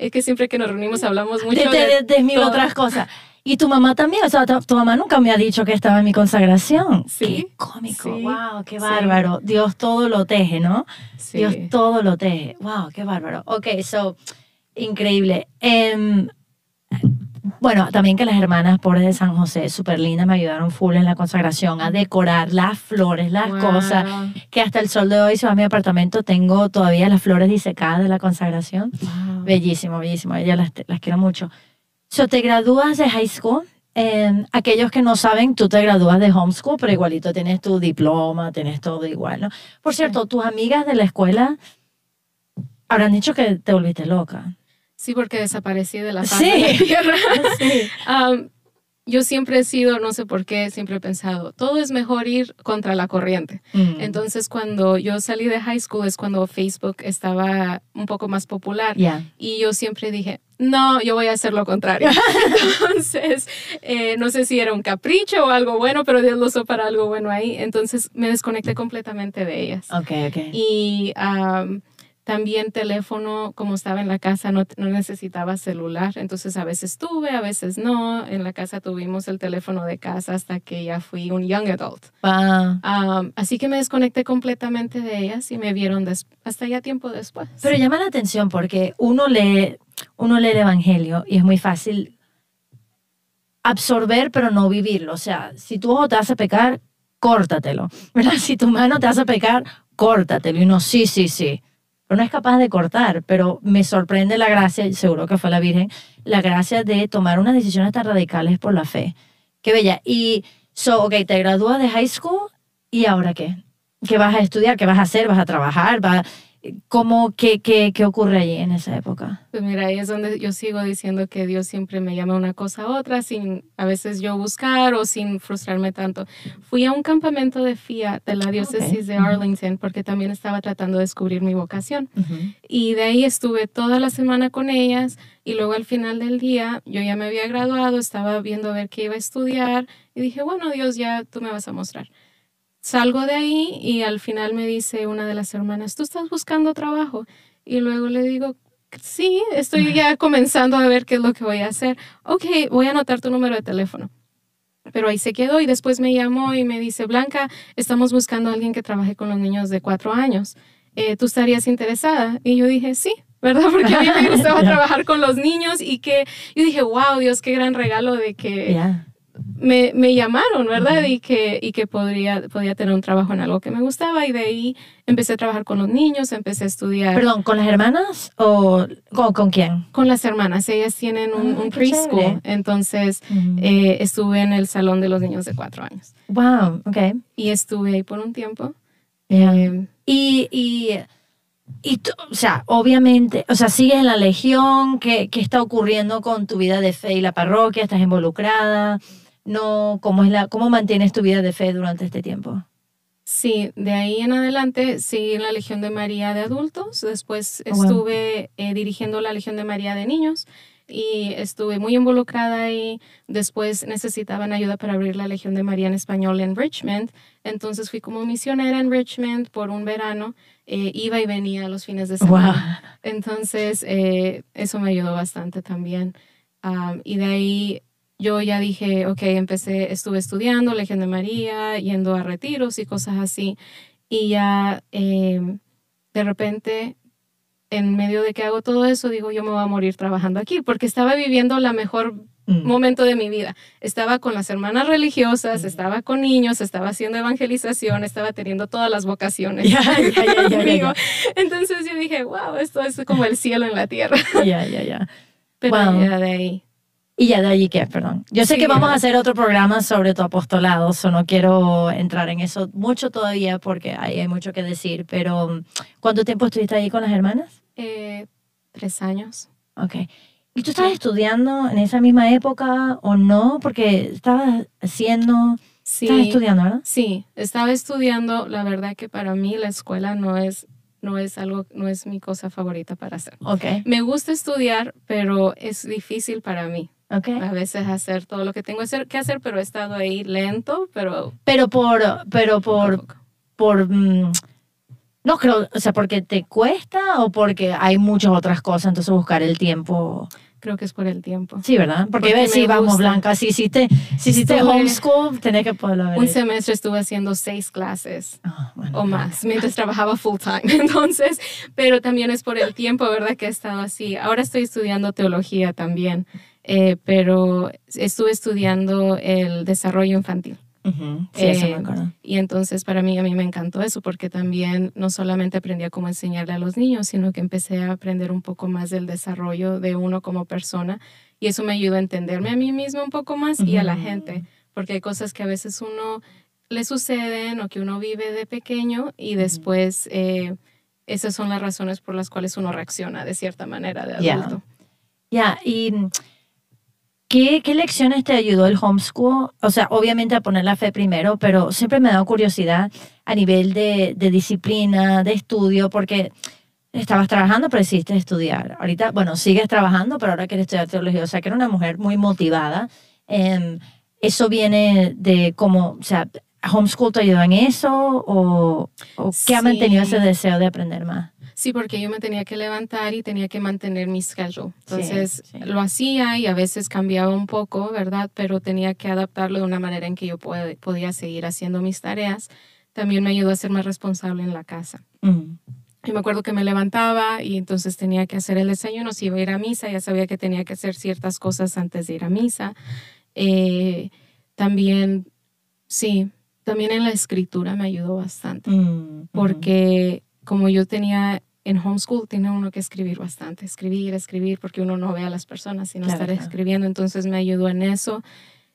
Es que siempre que nos reunimos hablamos mucho de... desmilo todo. otras cosas. Y tu mamá también, o sea, tu, tu mamá nunca me ha dicho que estaba en mi consagración. Sí, Qué cómico, sí, wow, qué sí. bárbaro. Dios todo lo teje, ¿no? Sí. Dios todo lo teje. Wow, qué bárbaro. Ok, so, increíble. Em, bueno, también que las hermanas pobres de San José, súper lindas, me ayudaron full en la consagración a decorar las flores, las Wow. cosas, que hasta el sol de hoy, si vas a mi apartamento, tengo todavía las flores disecadas de la consagración. Wow. Bellísimo, bellísimo. Ellas las, las quiero mucho. So, te gradúas de high school. Eh, aquellos que no saben, tú te gradúas de homeschool, pero igualito tienes tu diploma, tienes todo igual, ¿no? Por cierto, tus amigas de la escuela habrán dicho que te volviste loca. Sí, porque desaparecí de la faz Sí. de la tierra. Sí. Yo siempre he sido, no sé por qué, siempre he pensado, todo es mejor ir contra la corriente. Mm. Entonces, cuando yo salí de high school es cuando Facebook estaba un poco más popular. Ya. Y yo siempre dije, no, yo voy a hacer lo contrario. Entonces, eh, no sé si era un capricho o algo bueno, pero Dios lo usó para algo bueno ahí. Entonces, me desconecté completamente de ellas. Ok, ok. Y también teléfono, como estaba en la casa, no, no necesitaba celular. Entonces, a veces tuve, a veces no. En la casa tuvimos el teléfono de casa hasta que ya fui un young adult. Ah, Am, así que me desconecté completamente de ellas y me vieron hasta ya tiempo después. Pero llama la atención porque uno lee, uno lee el Evangelio y es muy fácil absorber pero no vivirlo. O sea, si tu ojo te hace pecar, córtatelo. ¿verdad? Si tu mano te hace pecar, córtatelo. Y uno, sí, sí, sí. No es capaz de cortar. Pero me sorprende la gracia, seguro que fue la Virgen, la gracia de tomar unas decisiones tan radicales por la fe. Qué bella. Y, so, ok, te gradúas de high school y ahora qué? ¿Qué vas a estudiar? ¿Qué vas a hacer? ¿Vas a trabajar? ¿Vas ¿Cómo, qué, qué, ¿Qué ocurre allí en esa época? Pues mira, ahí es donde yo sigo diciendo que Dios siempre me llama una cosa a otra, sin a veces yo buscar o sin frustrarme tanto. Fui a un campamento de FIA de la diócesis de Ujú. Arlington porque también estaba tratando de descubrir mi vocación. Y de ahí estuve toda la semana con ellas y luego al final del día yo ya me había graduado, estaba viendo a ver qué iba a estudiar y dije, bueno, Dios, ya tú me vas a mostrar. Salgo de ahí y al final me dice una de las hermanas, ¿tú estás buscando trabajo? Y luego le digo, sí, estoy ya comenzando a ver qué es lo que voy a hacer. Ok, voy a anotar tu número de teléfono. Pero ahí se quedó y después me llamó y me dice, Blanca, estamos buscando a alguien que trabaje con los niños de cuatro años. Eh, ¿Tú estarías interesada? Y yo dije, sí, ¿verdad? Porque a mí me gustaba trabajar con los niños y que yo dije, wow, Dios, qué gran regalo de que Ya. Me, me llamaron, ¿verdad? Y que, y que podría, podía tener un trabajo en algo que me gustaba y de ahí empecé a trabajar con los niños, empecé a estudiar Perdón, ¿con las hermanas o con, con quién? con las hermanas. Ellas tienen un, Ah, un preschool, entonces eh, estuve en el salón de los niños de cuatro años wow, ok. y estuve ahí por un tiempo. Eh, Y, y, y tú, o sea, obviamente, o sea, sigues en la legión, ¿qué, ¿qué está ocurriendo con tu vida de fe y la parroquia? ¿Estás involucrada? No, ¿cómo, es la, ¿Cómo mantienes tu vida de fe durante este tiempo? Sí, de ahí en adelante seguí en la Legión de María de adultos, después Oh, wow. estuve eh, dirigiendo la Legión de María de niños y estuve muy involucrada ahí. Después necesitaban ayuda para abrir la Legión de María en español en Richmond, entonces fui como misionera en Richmond por un verano, eh, iba y venía los fines de semana. Wow. Entonces, eh, eso me ayudó bastante también. Am, y de ahí yo ya dije, ok, empecé, estuve estudiando Legión de María, yendo a retiros y cosas así. Y ya eh, de repente, en medio de que hago todo eso, digo, yo me voy a morir trabajando aquí, porque estaba viviendo la mejor Mm. momento de mi vida. Estaba con las hermanas religiosas, Mm. estaba con niños, estaba haciendo evangelización, estaba teniendo todas las vocaciones ya, conmigo. ya. Entonces yo dije, wow, esto es como el cielo en la tierra. Ya, ya, ya. Pero Wow. ya de ahí. Y ya de allí qué, perdón. Yo sé Sí, que vamos a hacer otro programa sobre tu apostolado, o no quiero entrar en eso mucho todavía porque ahí hay mucho que decir, pero ¿cuánto tiempo estuviste ahí con las hermanas? eh, tres años. Ok. ¿Y tú estabas estudiando en esa misma época o no? Porque estabas haciendo, Sí, estabas estudiando, ¿verdad? sí, estaba estudiando. La verdad que para mí la escuela no es, no es algo, no es mi cosa favorita para hacer. Ok, Me gusta estudiar, pero es difícil para mí. Ok. A veces hacer todo lo que tengo que hacer, pero he estado ahí lento, pero Pero por, pero por, por, mm, no creo, o sea, porque te cuesta o porque hay muchas otras cosas, entonces buscar el tiempo. creo que es por el tiempo. Sí, ¿verdad? Porque, Porque ves, sí, vamos, gusta. Blanca, si hiciste, si hiciste Estuve- homeschool, tenés que poderlo ver. Un semestre estuve haciendo seis clases Ah, bueno, o claro. más mientras trabajaba full time. Entonces, pero también es por el tiempo, ¿verdad? Que he estado así. Ahora estoy estudiando teología también, eh, pero estuve estudiando el desarrollo infantil. Ujú, Sí, eso me Eh, acuerdo. Y entonces para mí, a mí me encantó eso porque también no solamente aprendí a cómo enseñarle a los niños, sino que empecé a aprender un poco más del desarrollo de uno como persona y eso me ayudó a entenderme a mí misma un poco más y a la gente, porque hay cosas que a veces uno le suceden o que uno vive de pequeño y después eh, esas son las razones por las cuales uno reacciona de cierta manera de Ya. adulto. Ya, y mm, ¿qué, ¿qué lecciones te ayudó el homeschool? O sea, obviamente a poner la fe primero, pero siempre me ha dado curiosidad a nivel de, de disciplina, de estudio, porque estabas trabajando, pero decidiste estudiar. Ahorita, bueno, sigues trabajando, pero ahora quieres estudiar teología. O sea, que era una mujer muy motivada. Em, ¿Eso viene de cómo, o sea, homeschool te ayudó en eso? ¿O, o qué ha Sí. mantenido ese deseo de aprender más? Sí, porque yo me tenía que levantar y tenía que mantener mi schedule. Entonces sí. lo hacía y a veces cambiaba un poco, ¿verdad? Pero tenía que adaptarlo de una manera en que yo puede- podía seguir haciendo mis tareas. También me ayudó a ser más responsable en la casa. Mm, Y me acuerdo que me levantaba y entonces tenía que hacer el desayuno. Si iba a ir a misa, ya sabía que tenía que hacer ciertas cosas antes de ir a misa. Eh, también, sí, también en la escritura me ayudó bastante mm, porque como yo tenía en homeschool, tiene uno que escribir bastante, escribir, escribir, porque uno no ve a las personas, sino Claro, estar claro. escribiendo. Entonces me ayudó en eso.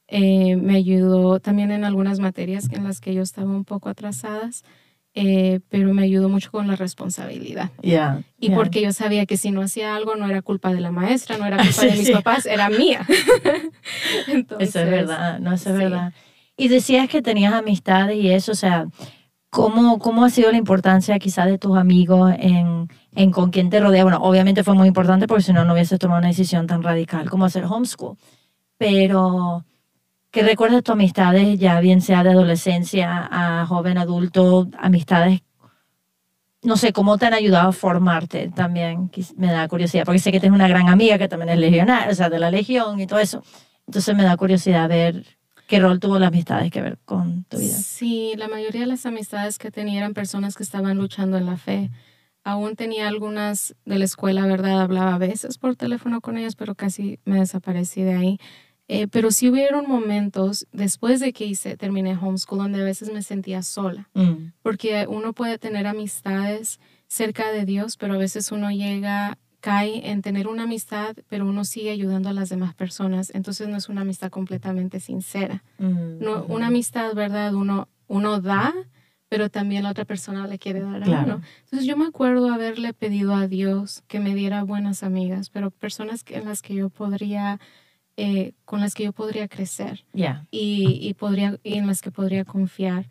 Eh, me ayudó también en algunas materias en las que yo estaba un poco atrasadas, eh, pero me ayudó mucho con la responsabilidad. Ya, Y ya. porque yo sabía que si no hacía algo, no era culpa de la maestra, no era culpa de Sí, mis sí. papás, era mía. Entonces, Eso es verdad, no, eso es sí. verdad. Y decías que tenías amistades y eso, o sea, ¿cómo, cómo ha sido la importancia quizás de tus amigos en, en con quién te rodea? Bueno, obviamente fue muy importante porque si no, no hubieses tomado una decisión tan radical como hacer homeschool. Pero, ¿qué recuerdas tus amistades, ya bien sea de adolescencia a joven adulto, amistades? No sé, ¿cómo te han ayudado a formarte también? Me da curiosidad, porque sé que tienes una gran amiga que también es legionaria, o sea, de la legión y todo eso. Entonces me da curiosidad ver qué rol tuvo las amistades que ver con tu vida. Sí, la mayoría de las amistades que tenía eran personas que estaban luchando en la fe. Aún tenía algunas de la escuela, ¿verdad? Hablaba a veces por teléfono con ellas, pero casi me desaparecí de ahí. Eh, pero sí hubieron momentos después de que hice, terminé homeschool donde a veces me sentía sola, Mm, porque uno puede tener amistades cerca de Dios, pero a veces uno llega, cae en tener una amistad, pero uno sigue ayudando a las demás personas, entonces no es una amistad completamente sincera. mm, No, ujú. una amistad, ¿verdad? Uno, uno da, pero también la otra persona le quiere dar a Claro. uno. Entonces yo me acuerdo haberle pedido a Dios que me diera buenas amigas, pero personas en las que yo podría, eh, con las que yo podría crecer Ya. y, y podría, y en las que podría confiar.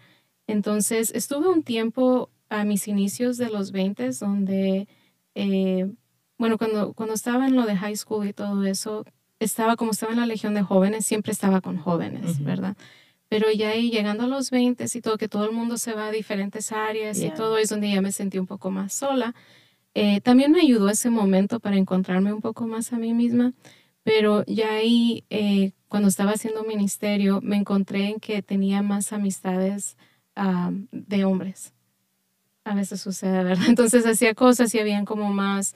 Entonces estuve un tiempo a mis inicios de los 20 donde, eh, bueno, cuando, cuando estaba en lo de high school y todo eso, estaba como estaba en la legión de jóvenes, siempre estaba con jóvenes, Ujú. ¿verdad? Pero ya ahí llegando a los 20 y todo, que todo el mundo se va a diferentes áreas Yeah. y todo, es donde ya me sentí un poco más sola. Eh, también me ayudó ese momento para encontrarme un poco más a mí misma, pero ya ahí, eh, cuando estaba haciendo ministerio, me encontré en que tenía más amistades ah, de hombres. A veces sucede, ¿verdad? Entonces hacía cosas y habían como más,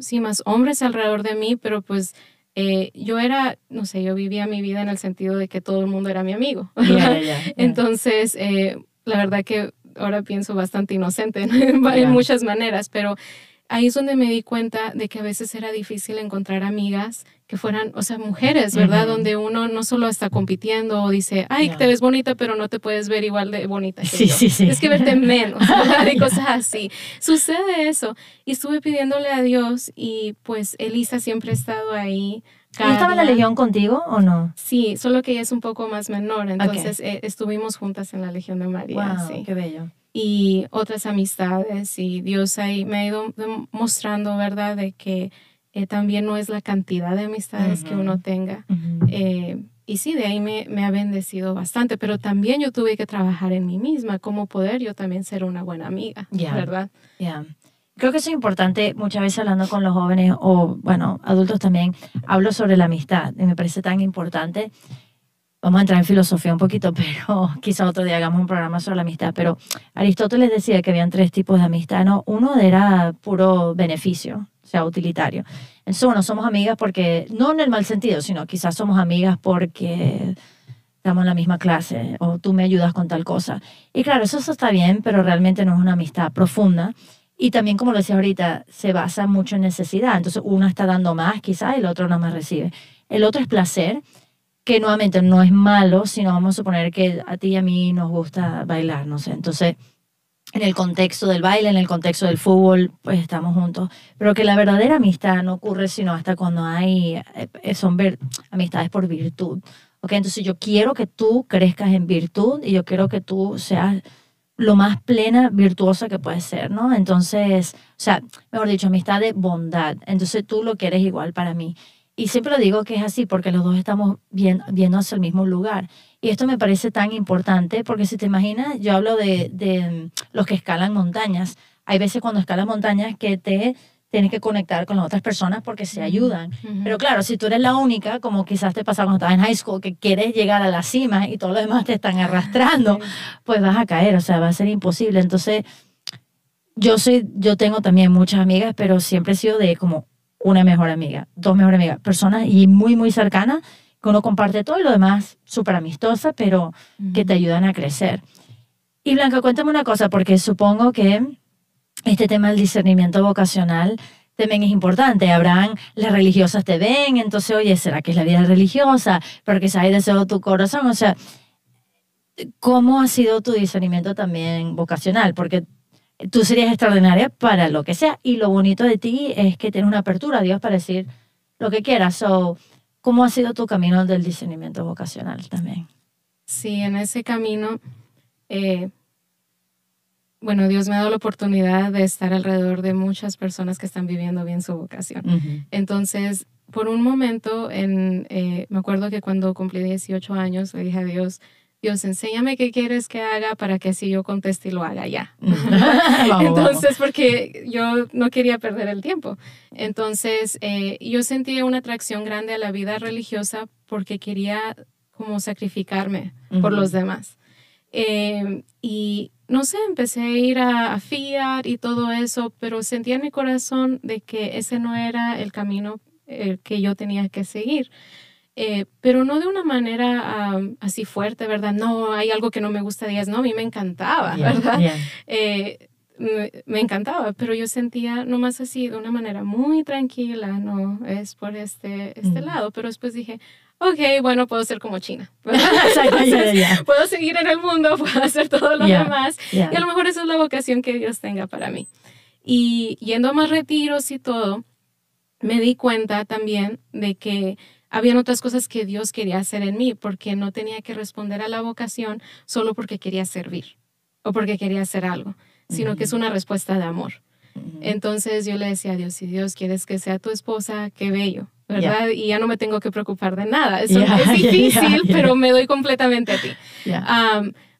sí, más hombres alrededor de mí, pero pues eh, yo era, no sé, yo vivía mi vida en el sentido de que todo el mundo era mi amigo. Entonces, eh, la verdad que ahora pienso bastante inocente ¿no? en, muchas maneras, pero ahí es donde me di cuenta de que a veces era difícil encontrar amigas que fueran, o sea, mujeres, ¿verdad? Ujú. Donde uno no solo está compitiendo o dice, ay, Ya. te ves bonita, pero no te puedes ver igual de bonita que Sí, yo. sí, sí. Tienes que verte menos, ¿verdad? Y cosas así. Sucede eso. Y estuve pidiéndole a Dios y pues Elisa siempre ha estado ahí. ¿Ella estaba en la Carla. legión contigo o no? Sí, solo que ella es un poco más menor, entonces eh, estuvimos juntas en la Legión de María, Wow, sí. qué bello. Y otras amistades y Dios ahí me ha ido mostrando, ¿verdad?, de que eh, también no es la cantidad de amistades que uno tenga. Eh, y sí, de ahí me, me ha bendecido bastante, pero también yo tuve que trabajar en mí misma, cómo poder yo también ser una buena amiga, Ya. ¿verdad? Ya. creo que eso es importante muchas veces hablando con los jóvenes o, bueno, adultos también, hablo sobre la amistad y me parece tan importante. Vamos a entrar en filosofía un poquito, pero quizá otro día hagamos un programa sobre la amistad. Pero Aristóteles decía que habían tres tipos de amistad, ¿no? Uno era puro beneficio, sea, utilitario. Entonces, bueno, somos amigas porque, no en el mal sentido, sino quizás somos amigas porque estamos en la misma clase o tú me ayudas con tal cosa. Y claro, eso, está bien, pero realmente no es una amistad profunda. Y también, como lo decía ahorita, se basa mucho en necesidad. Entonces, uno está dando más quizás y el otro no más recibe. El otro es placer, que nuevamente no es malo, sino vamos a suponer que a ti y a mí nos gusta bailar, no sé. Entonces, en el contexto del baile, en el contexto del fútbol, pues estamos juntos. Pero que la verdadera amistad no ocurre sino hasta cuando hay, eh, son ver, amistades por virtud. ¿Ok? Entonces yo quiero que tú crezcas en virtud y yo quiero que tú seas lo más plena, virtuosa que puedes ser, ¿no? Entonces, o sea, mejor dicho, amistad de bondad. Entonces tú lo quieres igual para mí. Y siempre lo digo que es así porque los dos estamos viendo, viendo hacia el mismo lugar. Y esto me parece tan importante porque si te imaginas, yo hablo de, de los que escalan montañas. Hay veces cuando escalas montañas que te tienes que conectar con las otras personas porque se ayudan. Pero claro, si tú eres la única, como quizás te pasa cuando estabas en high school, que quieres llegar a la cima y todos los demás te están arrastrando, pues vas a caer, o sea, va a ser imposible. Entonces, yo soy, yo tengo también muchas amigas, pero siempre he sido de como una mejor amiga, dos mejores amigas, personas y muy, muy cercanas, que uno comparte todo y lo demás súper amistosa, pero que te ayudan a crecer. Y Blanca, cuéntame una cosa, porque supongo que este tema del discernimiento vocacional también es importante. Habrán, las religiosas te ven, entonces, oye, ¿será que es la vida religiosa? Porque si hay deseo tu corazón, o sea, ¿cómo ha sido tu discernimiento también vocacional? Porque tú serías extraordinaria para lo que sea y lo bonito de ti es que tienes una apertura a Dios para decir lo que quieras. So, ¿Cómo ha sido tu camino del discernimiento vocacional también? Sí, en ese camino eh, bueno, Dios me ha dado la oportunidad de estar alrededor de muchas personas que están viviendo bien su vocación. Entonces, por un momento, en, eh, me acuerdo que cuando cumplí 18 años, le dije a Dios, Dios, enséñame qué quieres que haga para que así yo conteste y lo haga ya. Entonces, porque yo no quería perder el tiempo. Entonces, eh, yo sentía una atracción grande a la vida religiosa porque quería como sacrificarme por los demás. Eh, y no sé, empecé a ir a, Fiat y todo eso, pero sentía en mi corazón de que ese no era el camino eh, que yo tenía que seguir. Eh, pero no de una manera así fuerte, ¿verdad? No, hay algo que no me gusta, días, no, a mí me encantaba, ¿verdad? Eh, me, encantaba, pero yo sentía nomás así, de una manera muy tranquila, no, es por este, este mm. lado, pero después dije, ok, bueno, puedo ser como China. Puedo seguir en el mundo, puedo hacer todo lo demás. Y a lo mejor esa es la vocación que Dios tenga para mí. Y yendo a más retiros y todo, me di cuenta también de que habían otras cosas que Dios quería hacer en mí, porque no tenía que responder a la vocación solo porque quería servir o porque quería hacer algo, sino que es una respuesta de amor. Entonces yo le decía a Dios, si Dios quieres que sea tu esposa, qué bello, ¿verdad? Y ya no me tengo que preocupar de nada. Eso es difícil, pero me doy completamente a ti.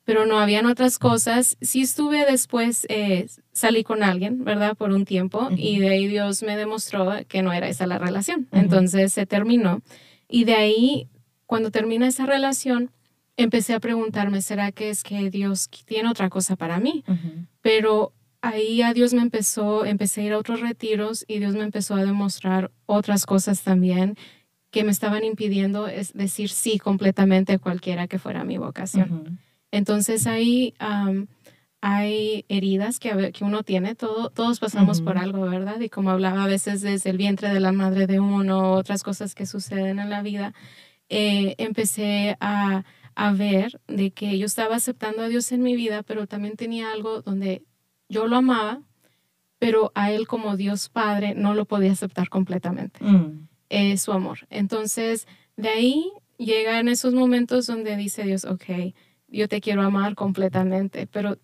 Pero no habían otras cosas. Sí estuve después, eh, salí con alguien, ¿verdad? Por un tiempo y de ahí Dios me demostró que no era esa la relación. Entonces se terminó. Y de ahí, cuando termina esa relación, empecé a preguntarme, ¿será que es que Dios tiene otra cosa para mí? Pero ahí a Dios me empezó, empecé a ir a otros retiros y Dios me empezó a demostrar otras cosas también que me estaban impidiendo es decir sí completamente a cualquiera que fuera mi vocación. Entonces ahí hay heridas que, que uno tiene, todo, todos pasamos por algo, ¿verdad? Y como hablaba a veces desde el vientre de la madre de uno, otras cosas que suceden en la vida, eh, empecé a, a ver de que yo estaba aceptando a Dios en mi vida, pero también tenía algo donde yo lo amaba, pero a él como Dios Padre no lo podía aceptar completamente. Mm. su amor. Entonces, de ahí llega en esos momentos donde dice Dios, ok, yo te quiero amar completamente, pero,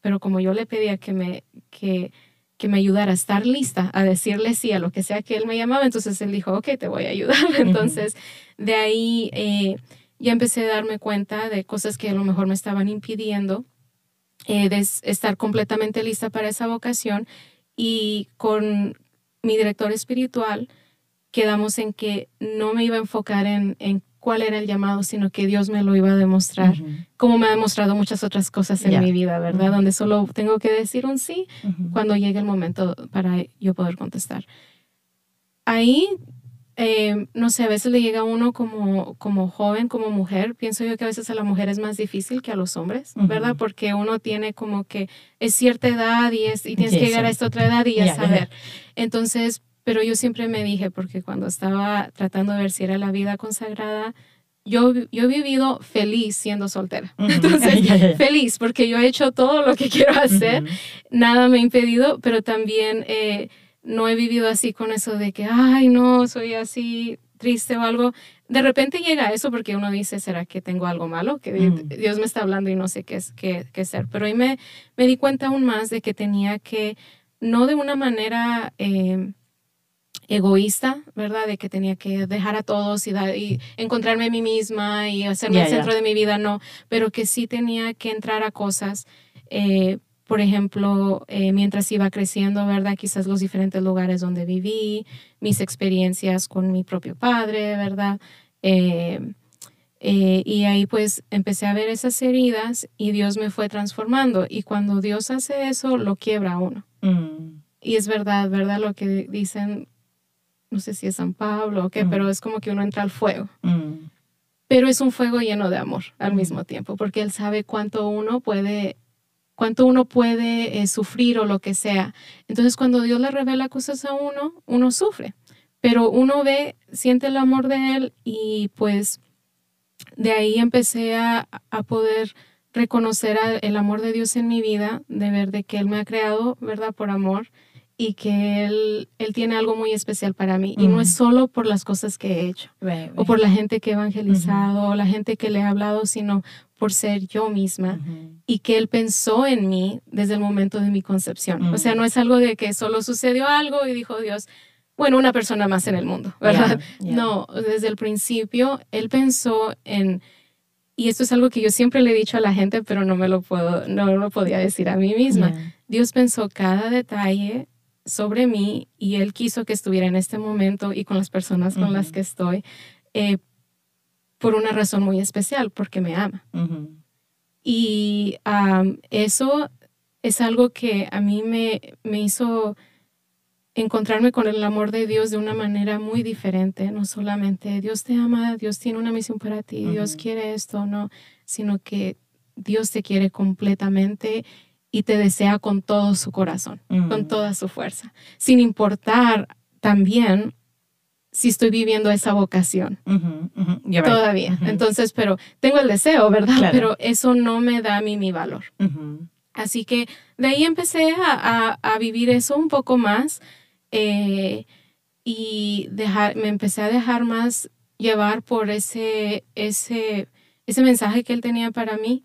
pero como yo le pedía que me, que, que me ayudara a estar lista a decirle sí a lo que sea que él me llamaba, entonces él dijo, ok, te voy a ayudar. Entonces, de ahí eh, ya empecé a darme cuenta de cosas que a lo mejor me estaban impidiendo eh, de estar completamente lista para esa vocación y con mi director espiritual quedamos en que no me iba a enfocar en, en cuál era el llamado, sino que Dios me lo iba a demostrar, como me ha demostrado muchas otras cosas en mi vida, ¿verdad? Donde solo tengo que decir un sí cuando llegue el momento para yo poder contestar. Ahí, eh, no sé, a veces le llega a uno como, como joven, como mujer, pienso yo que a veces a la mujer es más difícil que a los hombres, ¿verdad? Porque uno tiene como que es cierta edad y, es, y tienes que llegar a esta otra edad y ya saber. Entonces, pero yo siempre me dije, porque cuando estaba tratando de ver si era la vida consagrada, yo, yo he vivido feliz siendo soltera. Entonces, feliz porque yo he hecho todo lo que quiero hacer, nada me ha impedido, pero también eh, no he vivido así con eso de que, ay, no, soy así triste o algo. De repente llega eso porque uno dice, ¿será que tengo algo malo? Que Dios me está hablando y no sé qué es qué, qué ser. Pero ahí me, me di cuenta aún más de que tenía que, no de una manera... Eh, egoísta, ¿verdad? De que tenía que dejar a todos y, y encontrarme a mí misma y hacerme el centro de mi vida, no, pero que sí tenía que entrar a cosas, eh, por ejemplo, eh, mientras iba creciendo, ¿verdad? Quizás los diferentes lugares donde viví, mis experiencias con mi propio padre, ¿verdad? Eh, y ahí pues empecé a ver esas heridas y Dios me fue transformando. Y cuando Dios hace eso, lo quiebra a uno. Mm. Y es verdad, ¿verdad? Lo que dicen no sé si es San Pablo o qué, mm. pero es como que uno entra al fuego. Mm. Pero es un fuego lleno de amor al mismo tiempo, porque él sabe cuánto uno puede cuánto uno puede eh, sufrir o lo que sea. Entonces, cuando Dios le revela cosas a uno, uno sufre, pero uno ve, siente el amor de Él y pues de ahí empecé a, a poder reconocer el amor de Dios en mi vida, de ver de que Él me ha creado, ¿verdad? Por amor y que él, él tiene algo muy especial para mí. Y no es solo por las cosas que he hecho o por la gente que he evangelizado o la gente que le he hablado, sino por ser yo misma y que él pensó en mí desde el momento de mi concepción. O sea, no es algo de que solo sucedió algo y dijo Dios, bueno, una persona más en el mundo, ¿verdad? No, desde el principio él pensó en... Y esto es algo que yo siempre le he dicho a la gente, pero no me lo puedo, no lo podía decir a mí misma. Dios pensó cada detalle sobre mí y Él quiso que estuviera en este momento y con las personas con las que estoy eh, por una razón muy especial, porque me ama. Y eso es algo que a mí me, me hizo encontrarme con el amor de Dios de una manera muy diferente, no solamente Dios te ama, Dios tiene una misión para ti, Dios quiere esto, no, sino que Dios te quiere completamente y te desea con todo su corazón, con mm. toda su fuerza, sin importar también si estoy viviendo esa vocación todavía. Entonces, pero tengo el deseo, ¿verdad? Pero eso no me da a mí mi valor. Así que de ahí empecé a, vivir eso un poco más eh, y dejar, me empecé a dejar más llevar por ese, ese, ese mensaje que él tenía para mí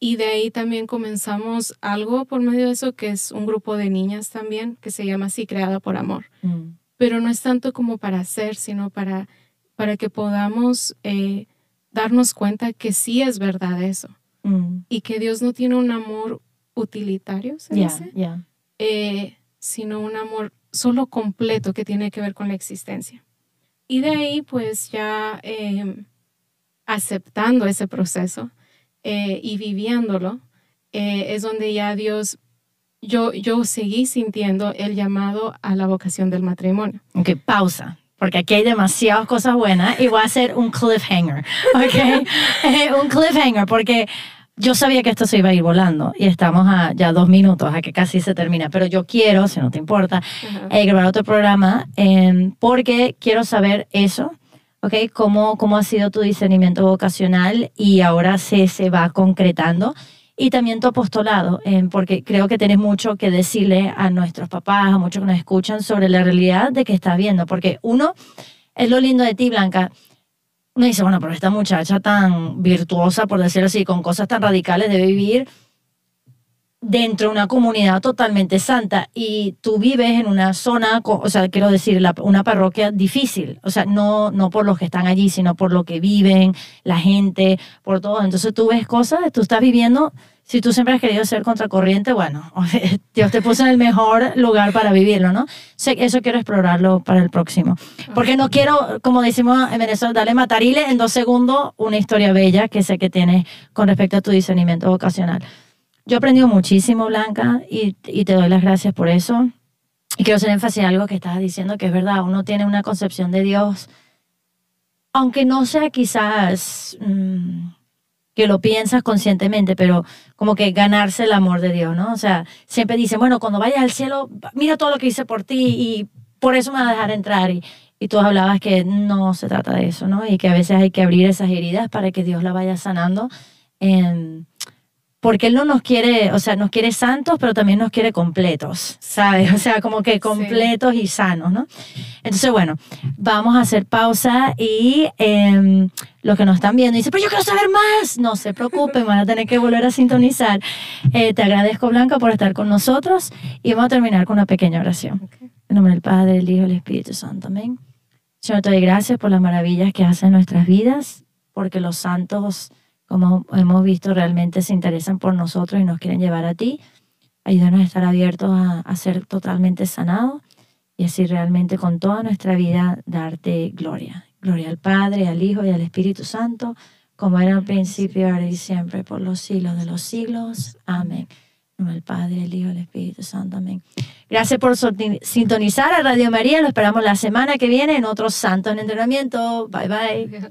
y de ahí también comenzamos algo por medio de eso, que es un grupo de niñas también, que se llama así, Creada por Amor. Mm. Pero no es tanto como para hacer, sino para, para que podamos eh, darnos cuenta que sí es verdad eso. Mm. Y que Dios no tiene un amor utilitario, ¿se dice? Eh, sino un amor solo completo que tiene que ver con la existencia. Y de ahí, pues ya em, aceptando ese proceso, eh, y viviéndolo, eh, es donde ya Dios, yo, yo seguí sintiendo el llamado a la vocación del matrimonio. Ok, pausa. Porque aquí hay demasiadas cosas buenas y voy a hacer un cliffhanger, ¿ok? Eh, un cliffhanger, porque yo sabía que esto se iba a ir volando y estamos a ya dos minutos, a que casi se termina, pero yo quiero, si no te importa, grabar otro programa porque quiero saber eso, ¿ok? ¿Cómo, cómo ha sido tu discernimiento vocacional y ahora se, se va concretando? Y también tu apostolado, eh, porque creo que tienes mucho que decirle a nuestros papás, a muchos que nos escuchan, sobre la realidad de que estás viendo. Porque uno, es lo lindo de ti, Blanca, uno dice, bueno, pero esta muchacha tan virtuosa, por decirlo así, con cosas tan radicales, debe vivir dentro de una comunidad totalmente santa y tú vives en una zona, o sea, quiero decir, una parroquia difícil, o sea, no, no por los que están allí, sino por lo que viven, la gente, por todo. Entonces tú ves cosas, tú estás viviendo, si tú siempre has querido ser contracorriente, bueno, Dios te puso en el mejor lugar para vivirlo, ¿no? Eso quiero explorarlo para el próximo. Porque no quiero, como decimos en Venezuela, darle matarile en dos segundos una historia bella que sé que tienes con respecto a tu discernimiento vocacional. Yo he aprendido muchísimo, Blanca, y, te doy las gracias por eso. Y quiero hacer énfasis en algo que estabas diciendo, que es verdad, uno tiene una concepción de Dios, aunque no sea quizás mm, que lo piensas conscientemente, pero como que ganarse el amor de Dios, ¿no? O sea, siempre dice, bueno, cuando vayas al cielo, mira todo lo que hice por ti y por eso me va a dejar entrar. Y, y tú hablabas que no se trata de eso, ¿no? Y que a veces hay que abrir esas heridas para que Dios la vaya sanando. En, porque Él no nos quiere, o sea, nos quiere santos, pero también nos quiere completos, ¿sabes? O sea, como que completos y sanos, ¿no? Entonces, bueno, vamos a hacer pausa y eh, los que nos están viendo dicen, pero yo quiero saber más, no se preocupen, van a tener que volver a sintonizar. Eh, te agradezco, Blanca, por estar con nosotros y vamos a terminar con una pequeña oración. En nombre del Padre, del Hijo y del Espíritu Santo, amén. Señor, te doy gracias por las maravillas que hacen en nuestras vidas, porque los santos como hemos visto, realmente se interesan por nosotros y nos quieren llevar a ti. Ayúdanos a estar abiertos a, ser totalmente sanados y así realmente con toda nuestra vida darte gloria. Gloria al Padre, al Hijo y al Espíritu Santo, como era al principio, ahora y siempre, por los siglos de los siglos. Amén. El Padre, el Hijo el Espíritu Santo. Amén. Gracias por sintonizar a Radio María. Lo esperamos la semana que viene en otro Santo en Entrenamiento. Bye bye.